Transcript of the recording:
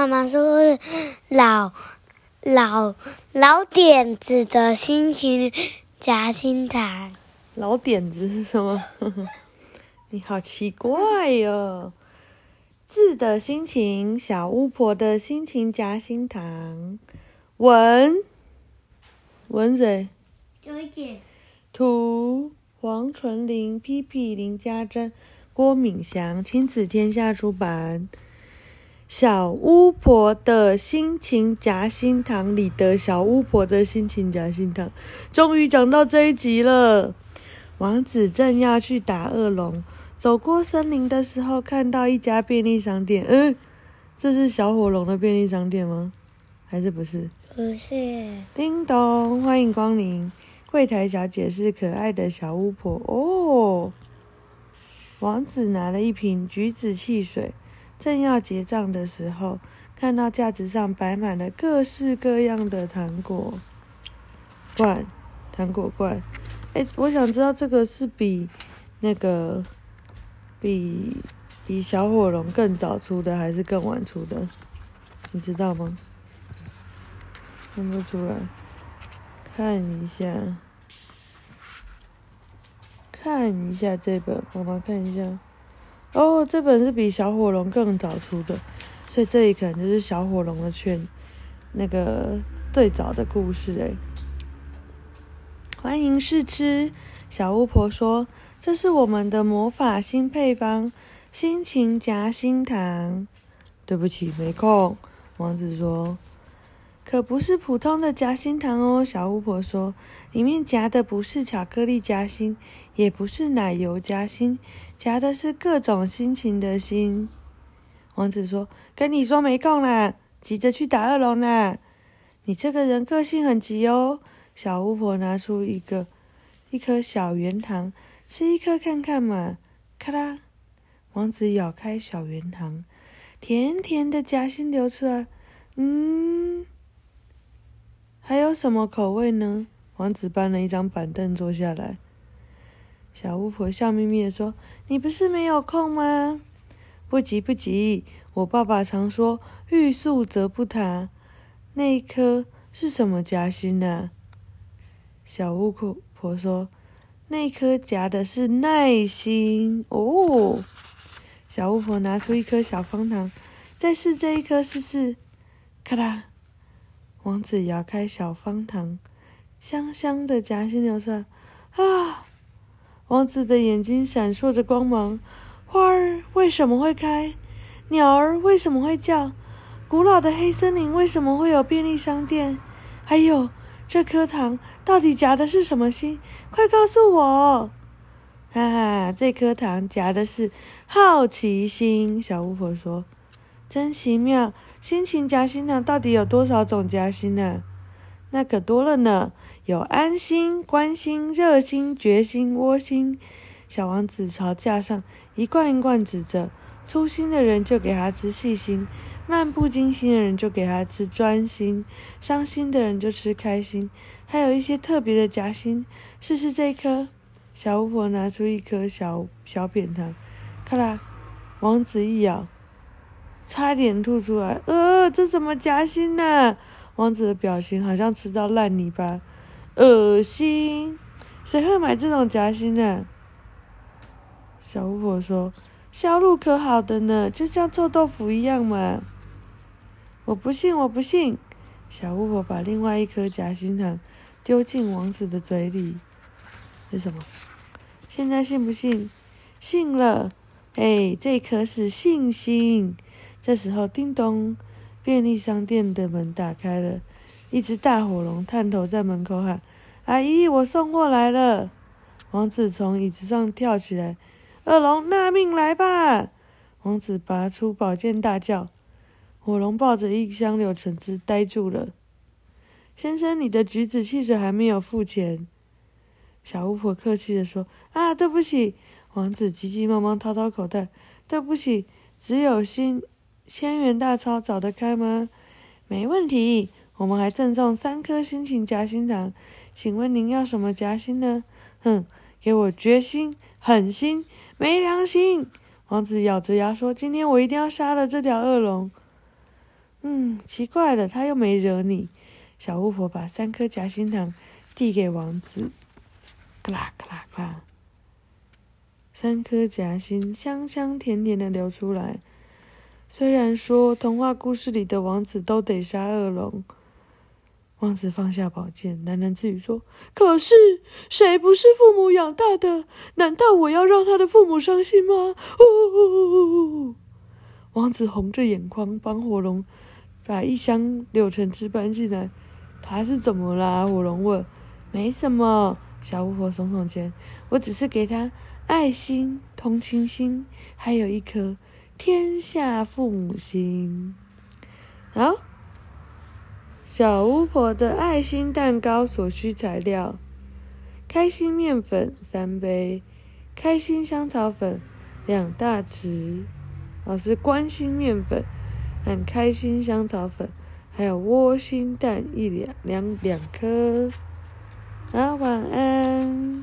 妈妈说老老老点子的心情夹心糖。老点子是什么？你好奇怪哟、哦！字的心情，小巫婆的心情夹心糖。文文谁？九姐。图黄纯玲、皮皮、林家珍、郭敏祥，亲子天下出版。小巫婆的心情夹心糖里的小巫婆的心情夹心糖，终于讲到这一集了。王子正要去打恶龙，走过森林的时候，看到一家便利商店。嗯，这是小火龙的便利商店吗？还是不是？不是。叮咚，欢迎光临。柜台小姐是可爱的小巫婆哦。王子拿了一瓶橘子汽水，正要结账的时候，看到架子上摆满了各式各样的糖果罐，糖果罐。哎，我想知道这个是比那个比比小火龙更早出的，还是更晚出的？你知道吗？看不出来，看一下，看一下这本，妈妈看一下。哦，这本是比小火龙更早出的，所以这里可能就是小火龙的圈，那个最早的故事哎。欢迎试吃，小巫婆说：“这是我们的魔法新配方——心情夹心糖。”对不起，没空。王子说：“可不是普通的夹心糖哦。”小巫婆说：“里面夹的不是巧克力夹心，也不是奶油夹心，夹的是各种心情的心。”王子说：“跟你说没空啦，急着去打恶龙啦。你这个人个性很急哦。”小巫婆拿出一个一颗小圆糖，吃一颗看看嘛。咔啦，王子咬开小圆糖，甜甜的夹心流出来。嗯，有什么口味呢？王子搬了一张板凳坐下来。小巫婆笑眯眯的说：“你不是没有空吗？不急不急，我爸爸常说‘欲速则不达’，那一颗是什么夹心呢？”小巫婆说：“那颗夹的是耐心哦。”小巫婆拿出一颗小方糖，再试这一颗试试。咔啦，王子摇开小方糖，香香的夹心流出来。啊！王子的眼睛闪烁着光芒。花儿为什么会开？鸟儿为什么会叫？古老的黑森林为什么会有便利商店？还有。这颗糖到底夹的是什么心？快告诉我！哈哈，这颗糖夹的是好奇心。小巫婆说：“真奇妙，心情夹心糖到底有多少种夹心呢？那可多了呢，有安心、关心、热心、决心、窝心。”小王子朝架上一罐一罐指着，粗心的人就给他吃细心。漫不经心的人就给他吃专心，伤心的人就吃开心，还有一些特别的夹心。试试这颗，小巫婆拿出一颗小小扁糖，咔啦，王子一咬，差点吐出来。呃，这什么夹心呐、啊？王子的表情好像吃到烂泥巴，恶心！谁会买这种夹心呢、啊？小巫婆说：“销路可好的呢，就像臭豆腐一样嘛。”我不信，我不信！小巫婆把另外一颗夹心糖丢进王子的嘴里。是什么？现在信不信？信了！哎，这颗是信心。这时候，叮咚，便利商店的门打开了，一只大火龙探头在门口喊：“阿姨，我送货来了！”王子从椅子上跳起来：“恶龙，纳命来吧！”王子拔出宝剑，大叫。火龙抱着一箱柳橙汁，呆住了。先生，你的橘子汽水还没有付钱。小巫婆客气地说：“啊，对不起。”王子急急忙忙掏掏口袋：“对不起，只有新千元大钞找得开吗？”“没问题，我们还赠送三颗心情夹心糖。请问您要什么夹心呢？”“哼，给我决心、狠心、没良心！”王子咬着牙说：“今天我一定要杀了这条恶龙。”嗯，奇怪了，他又没惹你。小巫婆把三颗夹心糖递给王子，咔啦咔啦咔啦，三颗夹心香香甜甜的流出来。虽然说童话故事里的王子都得杀恶龙，王子放下宝剑，喃喃自语说：“可是谁不是父母养大的？难道我要让他的父母伤心吗？”呜呜呜呜，王子红着眼眶帮火龙把一箱柳橙汁搬进来。他是怎么啦？火龙问。没什么，小巫婆耸耸肩，我只是给他爱心、同情心，还有一颗天下父母心。好，小巫婆的爱心蛋糕所需材料：开心面粉三杯，开心香草粉两大匙，哦，是关心面粉和开心香草粉。还有窝心蛋一两两两颗，好，晚安。